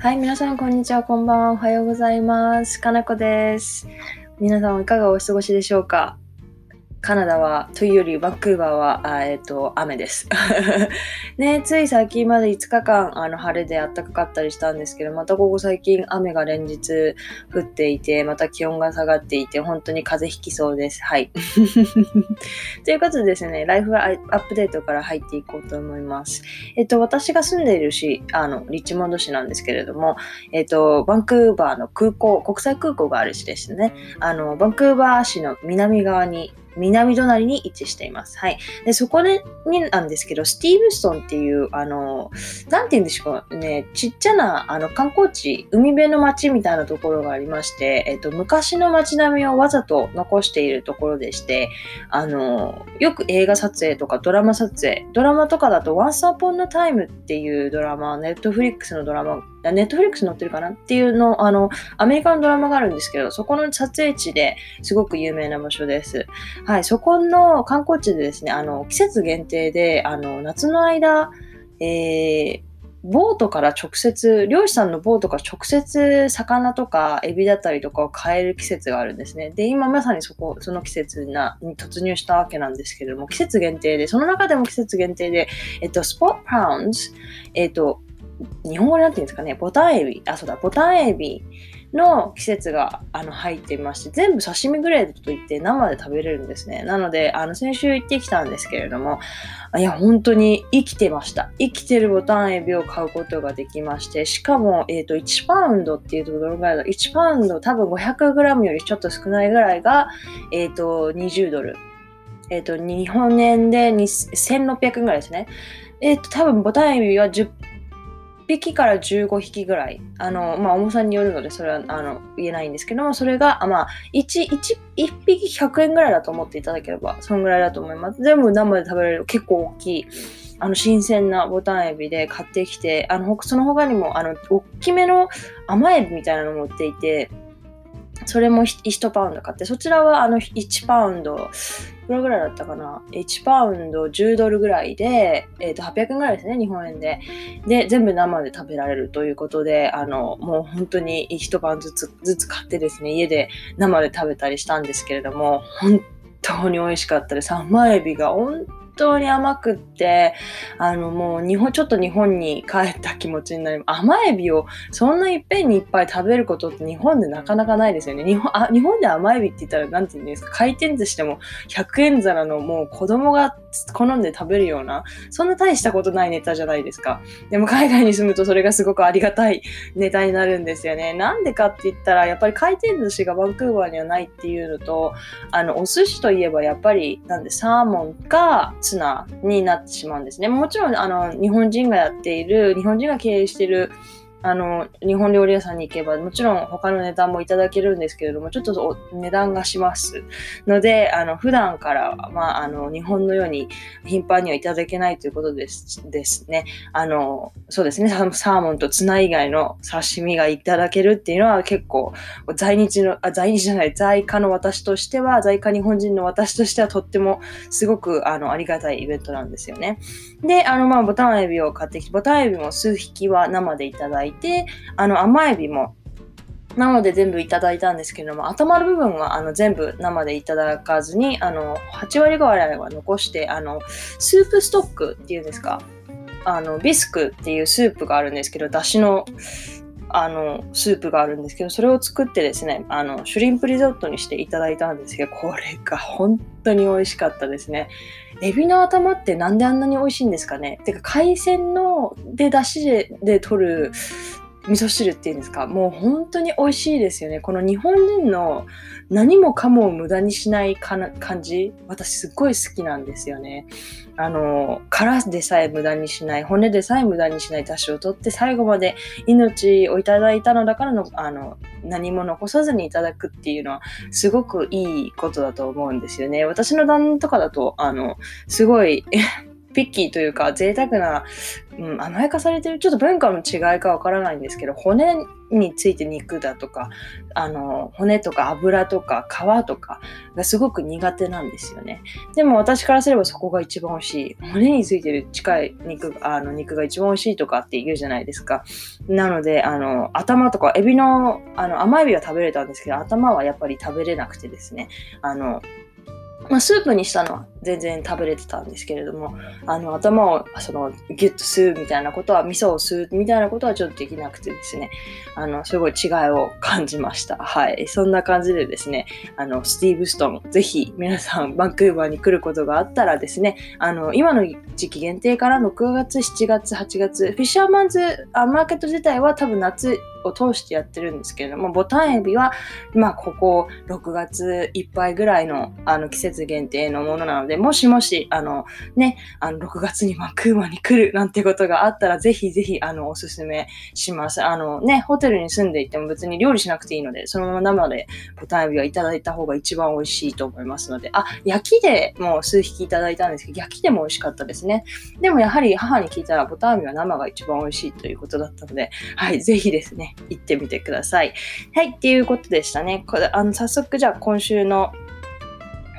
はい、皆さん、こんにちは、こんばんは、おはようございます。かなこです。皆さん、いかがお過ごしでしょうか？カナダは、というより、バンクーバーは、えっ、と、雨です。ね、つい最近まで5日間、あの、晴れで暖かかったりしたんですけど、またここ最近、雨が連日降っていて、また気温が下がっていて、本当に風邪ひきそうです。はい。ということでですね、ライフアップデートから入っていこうと思います。えっと、私が住んでいる市、あの、リッチモンド市なんですけれども、えっと、バンクーバーの空港、国際空港がある市ですね。あの、バンクーバー市の南側に、南隣に位置しています。はい。で、そこで、になんですけど、スティーブストンっていう、あの、なんて言うんでしょうね、ちっちゃな、あの、観光地、海辺の街みたいなところがありまして、えっと、昔の街並みをわざと残しているところでして、あの、よく映画撮影とかドラマ撮影、ドラマとかだと Once Upon a Time っていうドラマ、ネットフリックスのドラマ、ネットフリックスに載ってるかなっていうの、あの、アメリカのドラマがあるんですけど、そこの撮影地ですごく有名な場所です。はい、そこの観光地でですね、あの、季節限定で、あの、夏の間、えー、ボートから直接、漁師さんのボートから直接魚とかエビだったりとかを買える季節があるんですね。で、今まさにそこ、その季節なに突入したわけなんですけれども、季節限定で、その中でも季節限定で、えっと、スポットパウンズ、えっと、日本語でなんて言うんですかね、ボタンエビ、あ、そうだ、ボタンエビの季節があの入っていまして、全部刺身グレードといって生で食べれるんですね。なので、あの、先週行ってきたんですけれども、いや、本当に生きてました。生きてるボタンエビを買うことができまして、しかも、えっ、と、1パウンドっていうとどのぐらいだ ?1 パウンド、多分 500g よりちょっと少ないぐらいが、えっ、と、20ドル。えっ、と、日本円で1600円ぐらいですね。えっ、と、多分ボタンエビは10匹から15匹ぐらい。あの、まあ、重さによるので、それは、あの、言えないんですけども、それが、あまあ、1、1、1匹100円ぐらいだと思っていただければ、そのぐらいだと思います。全部生で食べられる、結構大きい、あの、新鮮なボタンエビで買ってきて、あの、その他にも、あの、大きめの甘エビみたいなのを持っていて、それも1パウンド買って、そちらはあの1パウンド、いくらぐらいだったかな ?1 パウンド10ドルぐらいで、え、ー、と、800円ぐらいですね、日本円で。で、全部生で食べられるということで、あの、もう本当に1晩ずつずつ買ってですね、家で生で食べたりしたんですけれども、本当に美味しかったです。甘エビが本当に甘くって、あのもう日本、ちょっと日本に帰った気持ちになります。甘エビをそんないっぺんにいっぱい食べることって日本でなかなかないですよね。日本あ日本で甘エビって言ったら何て言うんですか？回転寿司でも100円皿のもう子供が好んで食べるような、そんな大したことないネタじゃないですか。でも海外に住むとそれがすごくありがたいネタになるんですよね。なんでかって言ったら、やっぱり回転寿司がバンクーバーにはないっていうのと、あの、お寿司といえばやっぱり、なんでサーモンかツナになってしまうんですね。もちろん、あの、日本人がやっている、日本人が経営している、あの、日本料理屋さんに行けば、もちろん他の値段もいただけるんですけれども、ちょっと値段がしますので、あの、普段から、まあ、あの、日本のように頻繁にはいただけないということですですね。あの、そうですね、サーモンとツナ以外の刺身がいただけるっていうのは結構、在日の、あ、在日じゃない、在家の私としては、在家日本人の私としてはとってもすごく、あの、ありがたいイベントなんですよね。で、あの、まあ、ボタンエビを買ってきて、ボタンエビも数匹は生でいただいて、て、あの、甘エビも生で全部いただいたんですけども、頭の部分はあの全部生でいただかずに、あの、8割ぐらいは残して、あの、スープストックっていうんですか、あの、ビスクっていうスープがあるんですけど、だしの、あの、スープがあるんですけど、それを作ってですね、あの、シュリンプリゾットにしていただいたんですけど、これが本当に美味しかったですね。エビの頭ってなんであんなに美味しいんですかね？てか、海鮮ので出汁でで取る味噌汁っていうんですか？もう本当に美味しいですよね。この日本人の何もかも無駄にしないかな感じ私すっごい好きなんですよね。あの、殻でさえ無駄にしない、骨でさえ無駄にしない出汁を取って最後まで命をいただいたのだからの、あの、何も残さずにいただくっていうのはすごくいいことだと思うんですよね。私の旦那とかだと、あの、すごい ピッキーというか贅沢な、うん、甘やかされてる、ちょっと文化の違いかわからないんですけど、骨について肉だとか、あの、骨とか油とか皮とかがすごく苦手なんですよね。でも私からすればそこが一番美味しい。骨についてる近い肉、あの、肉が一番美味しいとかって言うじゃないですか。なので、あの、頭とか、エビの、あの、甘エビは食べれたんですけど、頭はやっぱり食べれなくてですね、あの、まあ、スープにしたのは全然食べれてたんですけれども、あの、頭を、その、ギュッと吸うみたいなことは、味噌を吸うみたいなことはちょっとできなくてですね、あの、すごい違いを感じました。はい。そんな感じでですね、あの、スティーブ・ストン、ぜひ皆さん、バンクーバーに来ることがあったらですね、あの、今の時期限定から6月、7月、8月、フィッシャーマンズあマーケット自体は多分夏を通してやってるんですけれども、ボタンエビは、まあ、ここ6月いっぱいぐらいのあの季節限定のものなので、もしもし、あの、ね、あの、6月にバンクーバーに来るなんてことがあったら、ぜひぜひ、あの、おすすめします。あの、ね、ホテルに住んでいても別に料理しなくていいので、そのまま生でボタンエビはいただいた方が一番美味しいと思いますので、あ、焼きでもう数匹いただいたんですけど、焼きでも美味しかったですね。でもやはり母に聞いたら、ボタンエビは生が一番美味しいということだったので、はい、ぜひですね、行ってみてください。はい、っていうことでしたね。これあの早速じゃあ今週の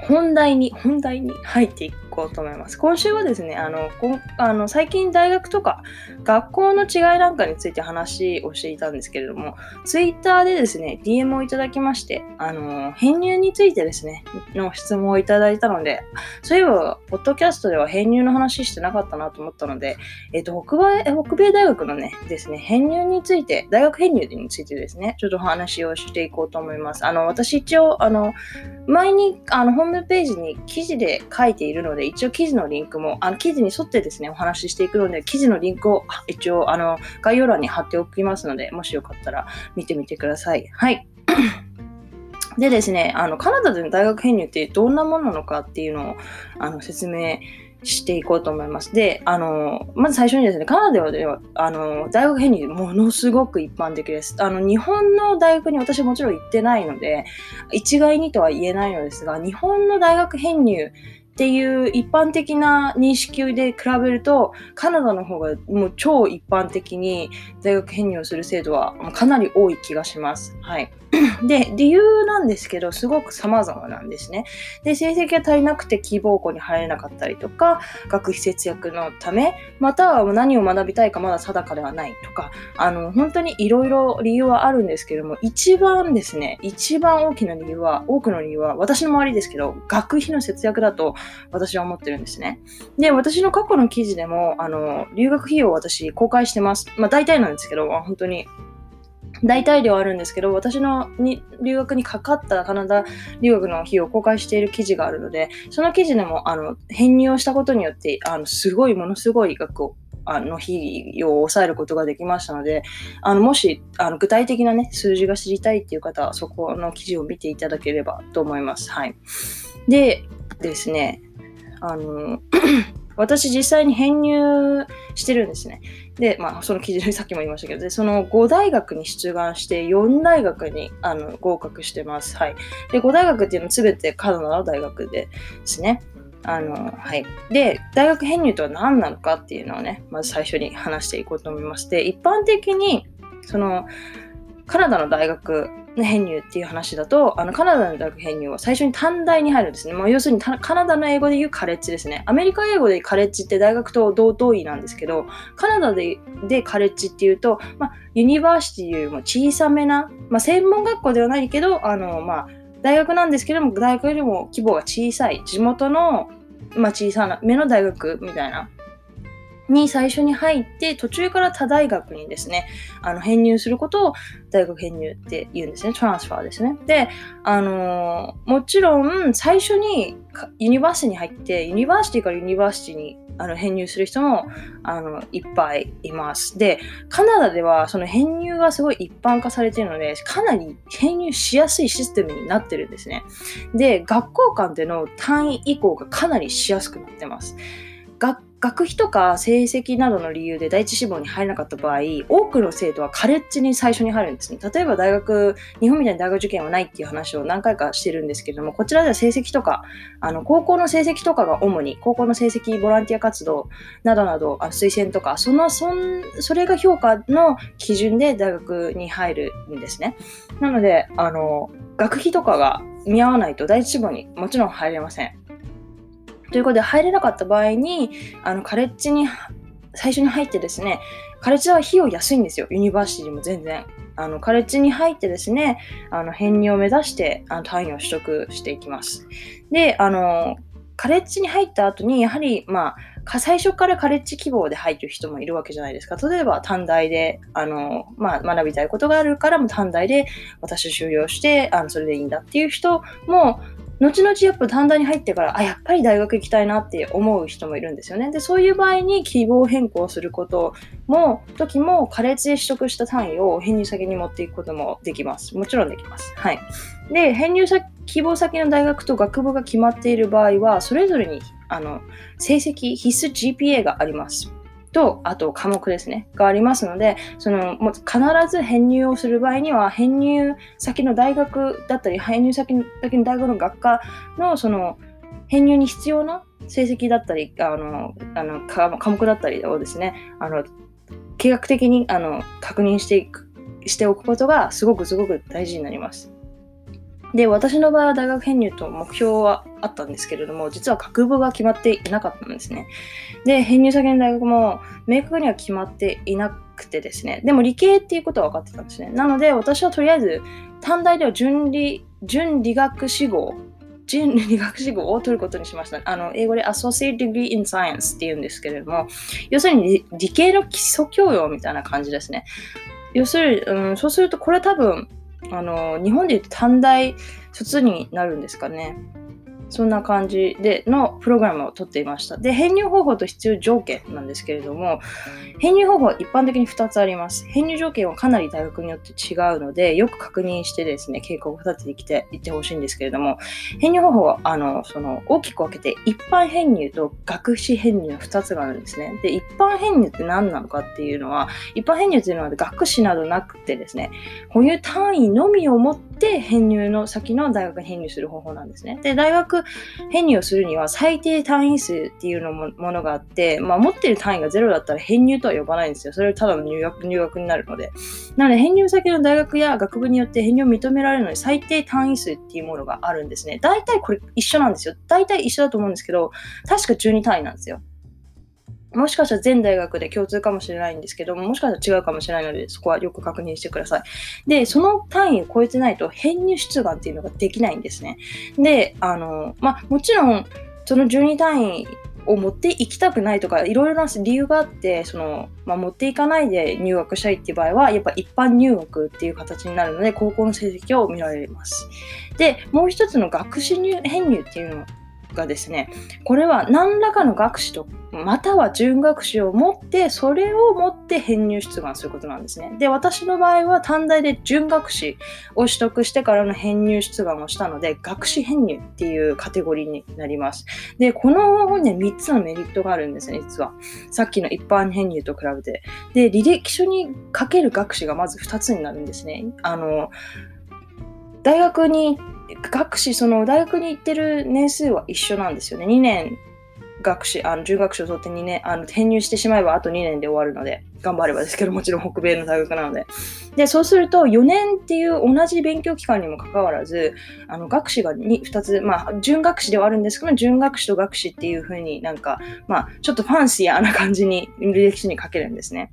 本題に、本題に入っていく。こうと思います。今週はですね、あの、こあの最近大学とか学校の違いなんかについて話をしていたんですけれども、ツイッターでですね、DM をいただきまして、あの、編入についてですね、の質問をいただいたので、そういえば、ポッドキャストでは編入の話してなかったなと思ったので、えっ、と、北米、北米大学のね、ですね、編入について、大学編入についてですね、ちょっと話をしていこうと思います。あの、私一応、あの、前に、あの、ホームページに記事で書いているので、一応記事のリンクも、あの、記事に沿ってですね、お話ししていくので、記事のリンクを一応、あの、概要欄に貼っておきますので、もしよかったら見てみてください。はい。でですね、あの、カナダでの大学編入ってどんなものなのかっていうのを、あの、説明していこうと思います。で、あの、まず最初にですね、カナダでは、あの、大学編入ものすごく一般的です。あの、日本の大学に私もちろん行ってないので、一概にとは言えないのですが、日本の大学編入っていう一般的な認識で比べると、カナダの方がもう超一般的に大学編入をする制度はかなり多い気がします。はい。で、理由なんですけど、すごく様々なんですね。で、成績が足りなくて希望校に入れなかったりとか、学費節約のため、または何を学びたいかまだ定かではないとか、あの、本当にいろいろ理由はあるんですけども、一番ですね、一番大きな理由は、多くの理由は、私の周りですけど、学費の節約だと私は思ってるんですね。で、私の過去の記事でも、あの、留学費用を私公開してます。まあ大体なんですけど、本当に大体量あるんですけど、私のに留学にかかったカナダ留学の費用を公開している記事があるので、その記事でもあの編入をしたことによって、あのすごい、ものすごい額をあの費用を抑えることができましたので、あのもしあの具体的な、ね、数字が知りたいっていう方は、そこの記事を見ていただければと思います。はい。でですね、あの 私実際に編入してるんですね。で、まあ、その記事でさっきも言いましたけど、で、その5大学に出願して4大学にあの合格してます。はい。で、5大学っていうのは全てカナダの大学ですね。あの、はい。で、大学編入とは何なのかっていうのをね、まず最初に話していこうと思いまして、一般的に、その、カナダの大学編入っていう話だと、あのカナダの大学編入は最初に短大に入るんですね。もう要するにカナダの英語で言うカレッジですね。アメリカ英語でカレッジって大学と同等位なんですけど、カナダででカレッジっていうと、まあ、ユニバーシティよりも小さめな、まあ、専門学校ではないけど、あの、まあ、大学なんですけども、大学よりも規模が小さい、地元の、まあ、小さな目の大学みたいなに最初に入って、途中から他大学にですね、あの、編入することを大学編入って言うんですね。トランスファーですね。で、あのー、もちろん、最初にユニバーシティに入って、ユニバーシティからユニバーシティにあの編入する人もあのいっぱいいます。で、カナダではその編入がすごい一般化されているので、かなり編入しやすいシステムになってるんですね。で、学校間での単位移行がかなりしやすくなってます。学学費とか成績などの理由で第一志望に入れなかった場合、多くの生徒はカレッジに最初に入るんですね。例えば大学、日本みたいに大学受験はないっていう話を何回かしてるんですけれども、こちらでは成績とか、あの、高校の成績とかが主に、高校の成績、ボランティア活動などなど、あ推薦とか、その、そん、それが評価の基準で大学に入るんですね。なので、あの、学費とかが見合わないと第一志望にもちろん入れません。ということで入れなかった場合にあのカレッジに最初に入ってですねカレッジは費用安いんですよ。ユニバーシティも全然。あのカレッジに入ってですねあの編入を目指してあの単位を取得していきます。であのカレッジに入った後にやはりまあ最初からカレッジ希望で入る人もいるわけじゃないですか。例えば短大で、あの、まあ、学びたいことがあるからも短大で私修了して、あの、それでいいんだっていう人も、後々やっぱ短大に入ってから、あ、やっぱり大学行きたいなって思う人もいるんですよね。で、そういう場合に希望変更することも、時も、カレッジで取得した単位を編入先に持っていくこともできます。もちろんできます。はい。で、編入先、希望先の大学と学部が決まっている場合は、それぞれに、あの、成績、必須 GPA があります。と、あと科目ですね、がありますので、その、もう必ず編入をする場合には、編入先の大学だったり、編入先の大学の学科の、その、編入に必要な成績だったり、あの、あの科目だったりをですね、あの、計画的にあの確認していく、しておくことがすごくすごく大事になります。で、私の場合は大学編入と目標はあったんですけれども、実は学部が決まっていなかったんですね。で、編入先の大学も明確には決まっていなくてですね、でも理系っていうことは分かってたんですね。なので、私はとりあえず、短大では準理、準理学士号、準理学士号を取ることにしました。あの、英語で Associate Degree in Science って言うんですけれども、要するに理系の基礎教養みたいな感じですね。要するに、うん、そうするとこれ多分、あの、日本で言うと短大卒になるんですかね。そんな感じでのプログラムを取っていました。で、編入方法と必要条件なんですけれども、編入方法は一般的に2つあります。編入条件はかなり大学によって違うので、よく確認してですね、計画を立ててきていってほしいんですけれども、編入方法は、あの、その、大きく分けて、一般編入と学士編入の2つがあるんですね。で、一般編入って何なのかっていうのは、一般編入っていうのは学士などなくてですね、保有単位のみを持って編入の先の大学に編入する方法なんですね。で、大学編入をするには最低単位数っていうのもものがあって、まあ、持ってる単位がゼロだったら編入とは呼ばないんですよ。それはただの入学入学になるので。なので、編入先の大学や学部によって編入を認められるのに最低単位数っていうものがあるんですね。大体これ一緒なんですよ。大体一緒だと思うんですけど、確か12単位なんですよ。もしかしたら全大学で共通かもしれないんですけども、もしかしたら違うかもしれないので、そこはよく確認してください。で、その単位を超えてないと編入出願っていうのができないんですね。で、あの、まあ、もちろん、その12単位を持っていきたくないとか、いろいろな理由があって、その、まあ、持っていかないで入学したいっていう場合は、やっぱ一般入学っていう形になるので、高校の成績を見られます。で、もう一つの学士入編入っていうのがですね、これは何らかの学士と、または準学士を持って、それを持って編入出願することなんですね。で、私の場合は短大で準学士を取得してからの編入出願をしたので、学士編入っていうカテゴリーになります。で、この本には3つのメリットがあるんですね、実は。さっきの一般編入と比べて。で、履歴書にかける学士がまず2つになるんですね。あの、大学に学士、その大学に行ってる年数は一緒なんですよね。2年学士、あの、準学士を取って2年、あの、転入してしまえばあと2年で終わるので、頑張ればですけど、もちろん北米の大学なので。で、そうすると4年っていう同じ勉強期間にもかかわらず、あの、学士が 2, 2つ、まあ、準学士ではあるんですけど、準学士と学士っていう風になんか、まあ、ちょっとファンシーな感じに履歴書に書けるんですね。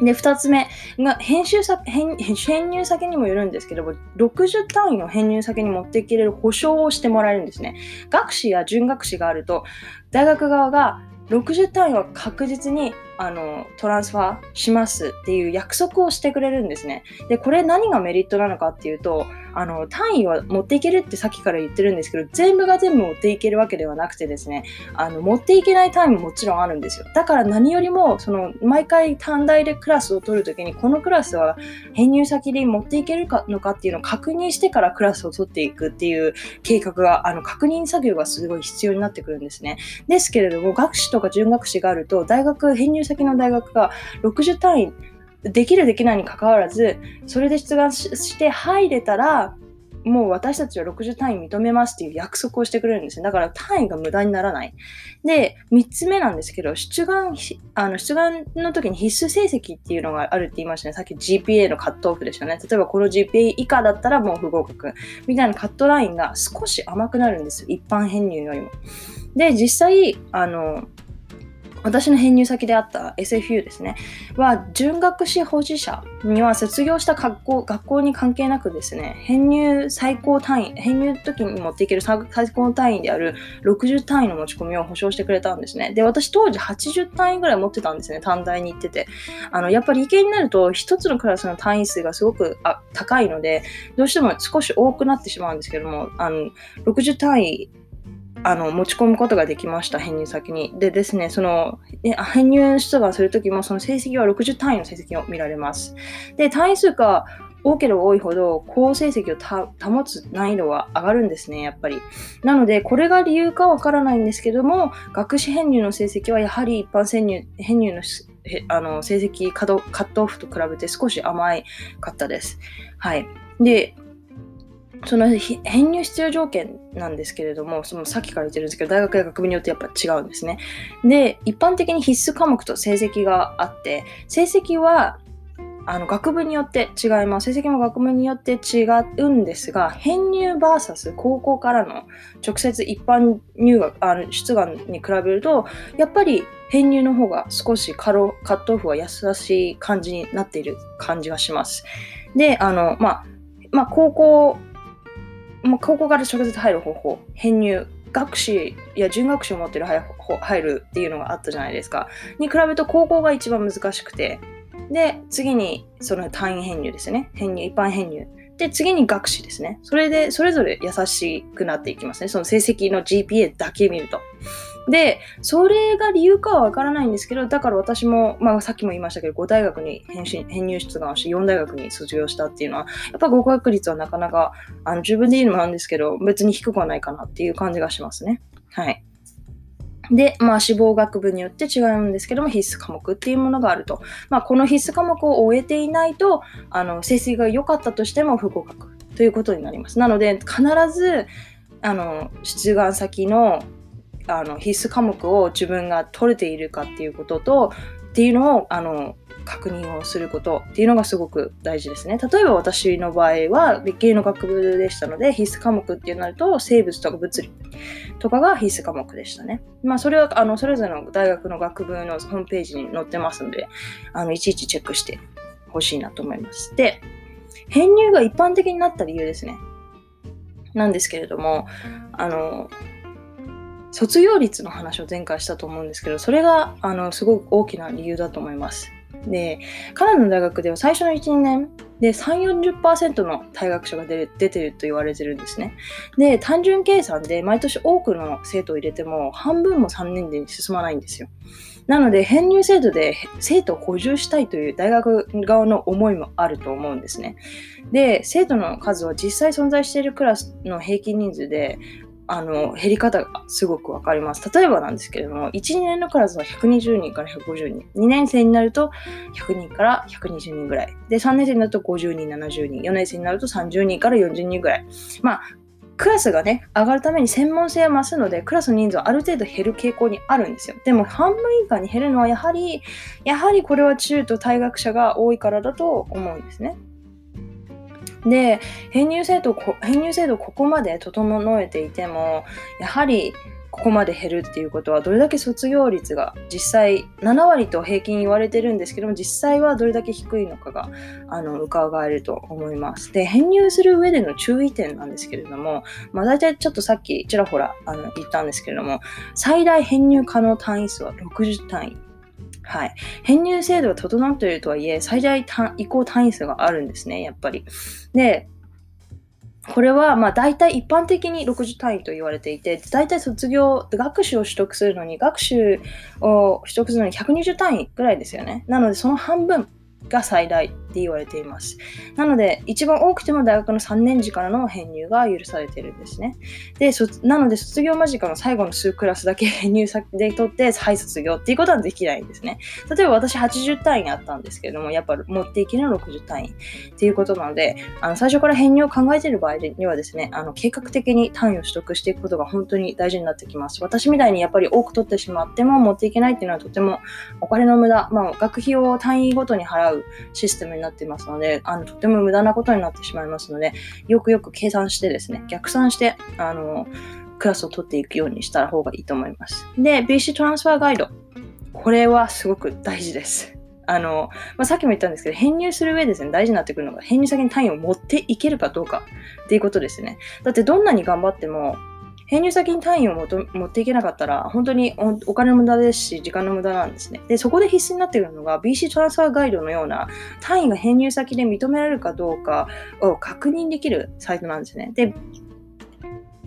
で、二つ目が、編集先、編編入先にもよるんですけども、60単位の編入先に持っていけれる保証をしてもらえるんですね。学士や準学士があると、大学側が60単位は確実にあのトランスファーしますっていう約束をしてくれるんですね。で、これ何がメリットなのかっていうと、あの単位は持っていけるってさっきから言ってるんですけど、全部が全部持っていけるわけではなくてですね、あの持っていけない単位ももちろんあるんですよ。だから何よりも、その毎回短大でクラスを取るときに、このクラスは編入先で持っていけるかのかっていうのを確認してからクラスを取っていくっていう計画が、あの確認作業がすごい必要になってくるんですね。ですけれども、学士とか準学士があると、大学、編入先の大学が60単位できるできないにかかわらず、それで出願して入れたら、もう私たちは60単位認めますっていう約束をしてくれるんですね。だから単位が無駄にならない。で、3つ目なんですけど、出願、あの出願の時に必須成績っていうのがあるって言いましたね。さっき GPA のカットオフでしたね。例えばこの GPA 以下だったらもう不合格。みたいなカットラインが少し甘くなるんですよ。一般編入よりも。で、実際、あの、私の編入先であった SFU ですね、は、準学士保持者には卒業した学校学校に関係なくですね、編入最高単位、編入時に持っていける最高単位である60単位の持ち込みを保証してくれたんですね。で、私当時80単位ぐらい持ってたんですね、短大に行ってて。あの、やっぱり理系になると、一つのクラスの単位数がすごくあ高いので、どうしても少し多くなってしまうんですけども、あの、60単位あの、持ち込むことができました、編入先に。でですね、その、編入出願するときも、その成績は60単位の成績を見られます。で、単位数が多ければ多いほど、高成績を保つ難易度は上がるんですね、やっぱり。なので、これが理由かわからないんですけども、学士編入の成績はやはり一般編入編入のあの成績カットオフと比べて少し甘いかったです。はい。で、その編入必要条件なんですけれども、そのさっきから言ってるんですけど、大学や学部によってやっぱ違うんですね。で、一般的に必須科目と成績があって、成績はあの学部によって違います。成績も学部によって違うんですが、編入 VS 高校からの直接一般入学、あの出願に比べると、やっぱり編入の方が少しカロカットオフは優しい感じになっている感じがします。で、あの、まあ、まあ、高校まあ、高校から直接入る方法、編入、学士や準学士を持ってる入るっていうのがあったじゃないですか。に比べると高校が一番難しくて、で、次にその単位編入ですね。編入、一般編入。で、次に学士ですね。それで、それぞれ優しくなっていきますね。その成績の GPA だけ見ると。で、それが理由かはわからないんですけど、だから私も、まあさっきも言いましたけど、5大学に編入出願して4大学に卒業したっていうのは、やっぱ合格率はなかなか、あの、十分でいいのもあるんですけど、別に低くはないかなっていう感じがしますね。はい。で、まあ、志望学部によって違うんですけども、必須科目っていうものがあると。まあ、この必須科目を終えていないと、あの、成績が良かったとしても不合格ということになります。なので、必ず、あの、出願先のあの必須科目を自分が取れているかっていうこととっていうのをあの確認をすることっていうのがすごく大事ですね。例えば私の場合は理系の学部でしたので必須科目ってなると生物とか物理とかが必須科目でしたね。まあそれはあのそれぞれの大学の学部のホームページに載ってますのであのいちいちチェックしてほしいなと思います。で、編入が一般的になった理由ですね。なんですけれども、あの、卒業率の話を前回したと思うんですけど、それが、あの、すごく大きな理由だと思います。で、カナダの大学では最初の1、2年で3、40%の退学者が出出てると言われてるんですね。で、単純計算で毎年多くの生徒を入れても半分も3年で進まないんですよ。なので、編入制度で生徒を補充したいという大学側の思いもあると思うんですね。で、生徒の数は実際存在しているクラスの平均人数であの、減り方がすごくわかります。例えばなんですけれども、1、2年のクラスは120人から150人。2年生になると100人から120人ぐらい。で、3年生になると50人、70人。4年生になると30人から40人ぐらい。まあ、クラスがね、上がるために専門性は増すので、クラスの人数はある程度減る傾向にあるんですよ。でも、半分以下に減るのはやはり、やはりこれは中途退学者が多いからだと思うんですね。で、編入制度、編入制度ここまで整えていても、やはりここまで減るっていうことは、どれだけ卒業率が実際7割と平均言われてるんですけども、実際はどれだけ低いのかが、あの、伺えると思います。で、編入する上での注意点なんですけれども、まあ大体ちょっとさっきちらほらあの言ったんですけれども、最大編入可能単位数は60単位。はい。編入制度が整っているとはいえ、最大移行単位数があるんですね、やっぱり。で、これは、まあ、大体一般的に60単位と言われていて、大体卒業、学習を取得するのに、学習を取得するのに120単位ぐらいですよね。なので、その半分が最大って言われています。なので、一番多くても大学の3年時からの編入が許されているんですね。で、なので、卒業間近の最後の数クラスだけ編入先で取って、再卒業っていうことはできないんですね。例えば私80単位あったんですけども、やっぱ持っていけるのは60単位っていうことなので、あの最初から編入を考えている場合にはですね、あの計画的に単位を取得していくことが本当に大事になってきます。私みたいにやっぱり多く取ってしまっても持っていけないっていうのはとてもお金の無駄、まあ、学費を単位ごとに払うシステムになってますので、あの、とても無駄なことになってしまいますので、よくよく計算してですね、逆算して、あの、クラスを取っていくようにした方がいいと思います。で、BC トランスファーガイド。これはすごく大事です。あの、まあ、さっきも言ったんですけど、編入する上ですね、大事になってくるのが、編入先に単位を持っていけるかどうかっていうことですね。だってどんなに頑張っても、編入先に単位を持っていけなかったら、本当にお金の無駄ですし、時間の無駄なんですね。で、そこで必須になってくるのが、BC トランスファーガイドのような単位が編入先で認められるかどうかを確認できるサイトなんですね。で、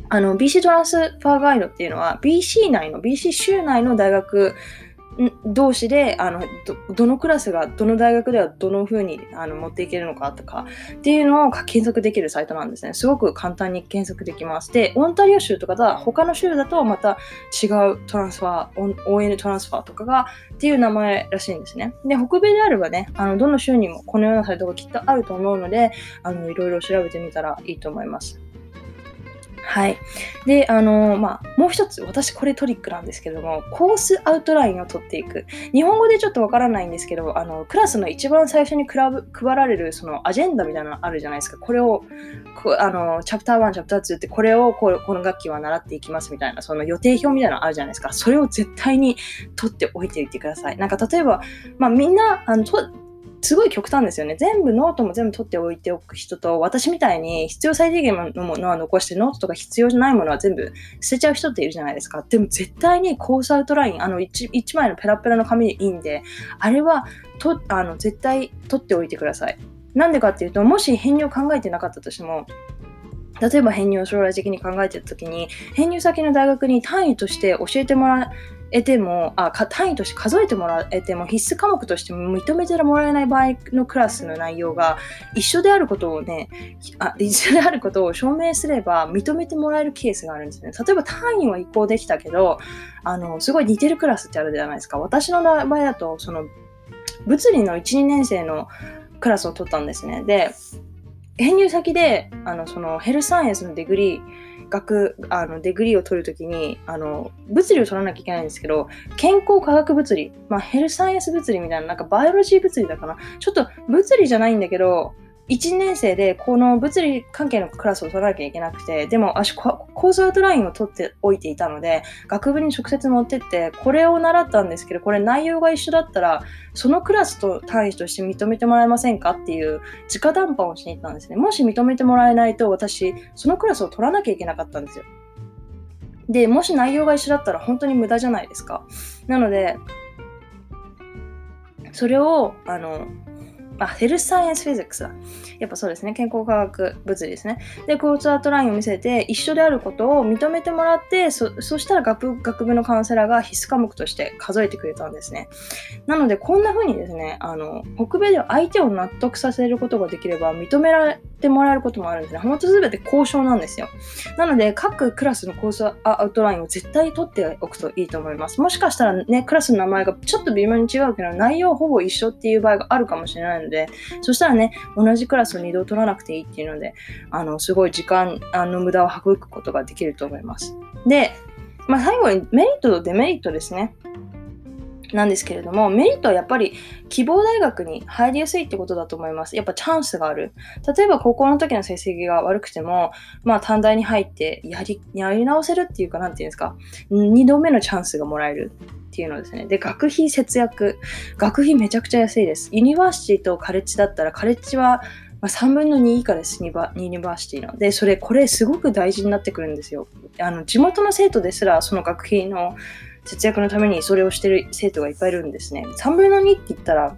あの、BC トランスファーガイドっていうのは、BC 内の、BC 州内の大学同士であのどどのクラスがどの大学ではどの風にあの持っていけるのかとかっていうのを検索できるサイトなんですね。すごく簡単に検索できます。で、オンタリオ州とかだ他の州だとまた違うトランスファー、ON トランスファーとかがっていう名前らしいんですね。で、北米であればね、あのどの州にもこのようなサイトがきっとあると思うので、あのいろいろ調べてみたらいいと思います。はい。で、あのー、まあ、もう一つ、私これトリックなんですけども、コースアウトラインを取っていく。日本語でちょっとわからないんですけど、あの、クラスの一番最初にクラブ配られる、そのアジェンダみたいなのあるじゃないですか。これを、こあの、チャプター1、チャプター2って、これをここの楽器は習っていきますみたいな、その予定表みたいなのあるじゃないですか。それを絶対に取っておいていてください。なんか例えば、まあみんな、あの、すごい極端ですよね。全部ノートも全部取っておいておく人と、私みたいに必要最低限のものは残して、ノートとか必要じゃないものは全部捨てちゃう人っているじゃないですか。でも絶対に course outline、あの 1, 1枚のペラペラの紙でいいんで、あれはとあの絶対取っておいてください。なんでかっていうと、もし編入を考えてなかったとしても、例えば編入を将来的に考えてた時に、編入先の大学に単位として教えてもらえてもあ単位として数えてもらえても必須科目として認めてもらえない場合のクラスの内容が一緒であることをねあ 一緒であることを証明すれば認めてもらえるケースがあるんですね。例えば単位は移行できたけどあのすごい似てるクラスってあるじゃないですか。私の場合だとその物理の12年生のクラスを取ったんですね。で編入先であのその health science の degree 学、あの、 degree を取る時に、あの、物理を取らなきゃいけないんですけど、健康科学物理、まあ、ヘルサイエンス物理みたいな、なんかバイオロジー物理だかな。ちょっと物理じゃないんだけど、1年生でこの物理関係のクラスを取らなきゃいけなくて、でも私コースアウトラインを取っておいていたので、学部に直接持ってって、これを習ったんですけど、これ内容が一緒だったら、そのクラスと単位として認めてもらえませんかっていう直談判をしに行ったんですね。もし認めてもらえないと、私、そのクラスを取らなきゃいけなかったんですよ。で、もし内容が一緒だったら本当に無駄じゃないですか。なので、それを、あの、あ、ヘルスサイエンスフィジックスだ。やっぱそうですね。健康科学物理ですね。で、コーツアートラインを見せて、一緒であることを認めてもらって、そしたら学学部のカウンセラーが必須科目として数えてくれたんですね。なので、こんな風にですね、あの、北米では相手を納得させることができれば、認められてもらえることもあるんですね。本当すべて交渉なんですよ。なので、各クラスのコースアウトラインを絶対取っておくといいと思います。もしかしたらね、クラスの名前がちょっと微妙に違うけど、内容ほぼ一緒っていう場合があるかもしれないので、そしたらね、同じクラスを2度取らなくていいっていうので、あの、すごい時間あの無駄を省くことができると思います。で、まあ、最後にメリットとデメリットですね。なんですけれども、メリットはやっぱり希望大学に入りやすいってことだと思います。やっぱチャンスがある。例えば高校の時の成績が悪くても、まあ短大に入ってやり、やり直せるっていうか、なんていうんですか、2度目のチャンスがもらえるっていうのですね。で、学費節約。学費めちゃくちゃ安いです。ユニバーシティとカレッジだったら、カレッジはま3分の2以下です、ユニバーシティの。で、それ、これすごく大事になってくるんですよ。あの、地元の生徒ですら、その学費の節約のためにそれをしてる生徒がいっぱいいるんですね。3分の2って言ったら、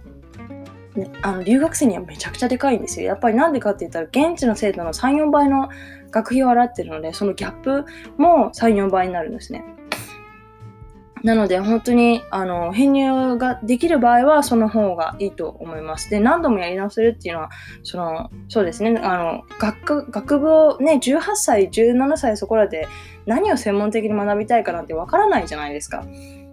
あの留学生にはめちゃくちゃでかいんですよ。やっぱりなんでかって言ったら、現地の生徒の3、4倍の学費を払ってるので、そのギャップも3、4倍になるんですね。なので本当にあの編入ができる場合はその方がいいと思います。で、何度もやり直せるっていうのは、そのそうですね、あの学学部をね、18歳、17歳そこらで何を専門的に学びたいかなんてわからないじゃないですか。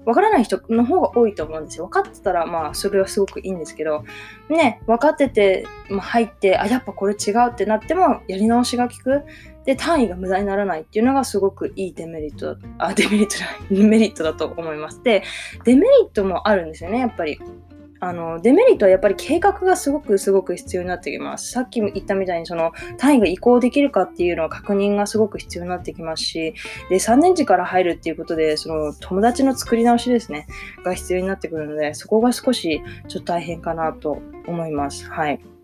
わからない人の方が多いと思うんですよ。分かってたら、まあ、それはすごくいいんですけど、ね、分かってて、まあ、入って、あ、やっぱこれ違うってなっても、やり直しが効く。で、単位が無駄にならないっていうのがすごくいいデメリット、あ、デメリットじゃない、メリットだと思います。で、デメリットもあるんですよね、やっぱり。あのデメリットはやっぱり計画がすごくすごく必要になってきます。さっき言ったみたいにその単位が移行できるかっていうのは確認がすごく必要になってきますし、で3年次から入るっていうことでその友達の作り直しですねが必要になってくるので、そこが少しちょっと大変かなと思います。はい。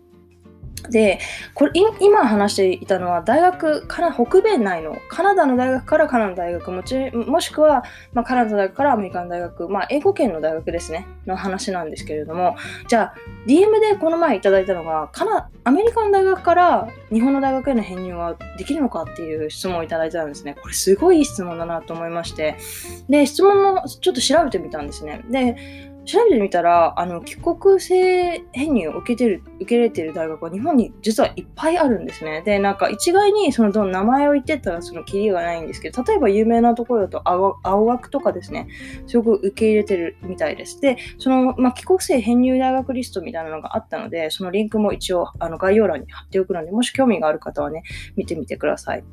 で、これ、今話していたのは、大学から、北米内の、カナダの大学からカナダの大学、もちもしくは、まあ、カナダの大学からアメリカの大学、まあ、英語圏の大学ですね、の話なんですけれども、じゃあ、DM でこの前いただいたのが、カナ、アメリカの大学から日本の大学への編入はできるのかっていう質問をいただいたんですね。これすごいいい質問だなと思いまして、で、質問もちょっと調べてみたんですね。で、調べてみたら、あの、帰国生編入を受けてる、受け入れてる大学は日本に実はいっぱいあるんですね。で、なんか一概にそのどの名前を言ってたらそのキリがないんですけど、例えば有名なところだと青青学とかですね、すごく受け入れてるみたいです。で、その、まあ、帰国生編入大学リストみたいなのがあったので、そのリンクも一応あの概要欄に貼っておくので、もし興味がある方はね、見てみてください。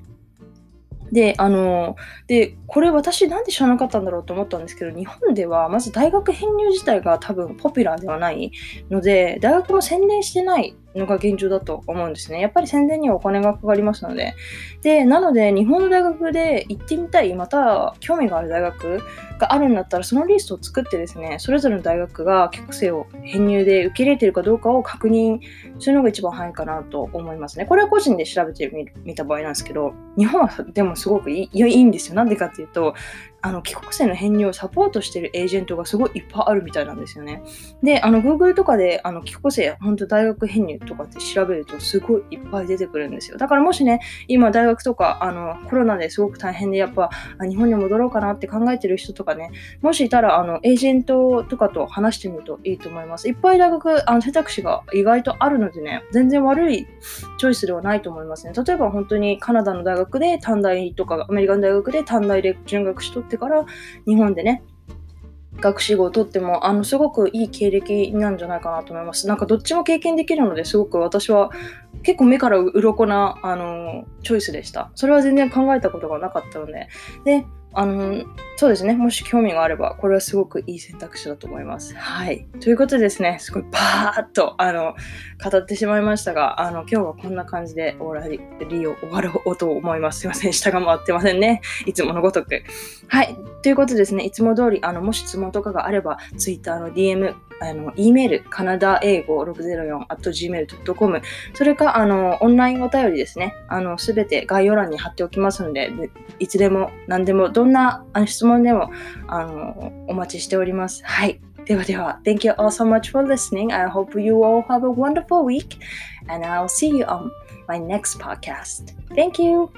で、あの、で、これ私なんで知らなかったんだろうと思ったんですけど、日本ではまず大学編入自体が多分ポピュラーではないので、大学も宣伝してないのが現状だと思うんですね。やっぱり宣伝にはお金がかかりますので。で、なので日本の大学で行ってみたい、また興味がある大学があるんだったら、そのリストを作ってですね、それぞれの大学が帰国生を編入で受け入れてるかどうかを確認するのが一番早いかなと思いますね。これは個人で調べてみた場合なんですけど、日本はでもすごくいいいいんですよ。なんでかっていうと、あの帰国生の編入をサポートしてるエージェントがすごいいっぱいあるみたいなんですよね。で、あの Google とかであの帰国生、本当大学編入とかって調べるとすごいいっぱい出てくるんですよ。だからもしね、今大学とかあのコロナですごく大変でやっぱ日本に戻ろうかなって考えてる人とかね、もしいたらあのエージェントとかと話してみるといいと思います。いっぱい大学、あの選択肢が意外とあるのでね、全然悪いチョイスではないと思いますね。例えば本当にカナダの大学で短大とかアメリカの大学で短大で準学しとっててから日本でね学士号を取ってもあのすごくいい経歴なんじゃないかなと思います。なんかどっちも経験できるのですごく私は結構目から鱗なあのチョイスでした。それは全然考えたことがなかったので。で、あの、そうですね。もし興味があれば、これはすごくいい選択肢だと思います。はい。ということでですね、すごいパーッと、あの、語ってしまいましたが、あの、今日はこんな感じで終わりを終わろうと思います。すいません。下が回ってませんね。いつものごとく。はい。ということでですね、いつも通り、あの、もし質問とかがあれば、Twitter の DM、あの、E メール、カナダ英語604 at gmail.com、それか、あの、オンラインお便りですね。あの、すべて概要欄に貼っておきますので、いつでも何でもどんなあの質問でもあのお待ちしております。はい。ではでは、Thank you all so much for listening. I hope you all have a wonderful week and I'll see you on my next podcast. Thank you.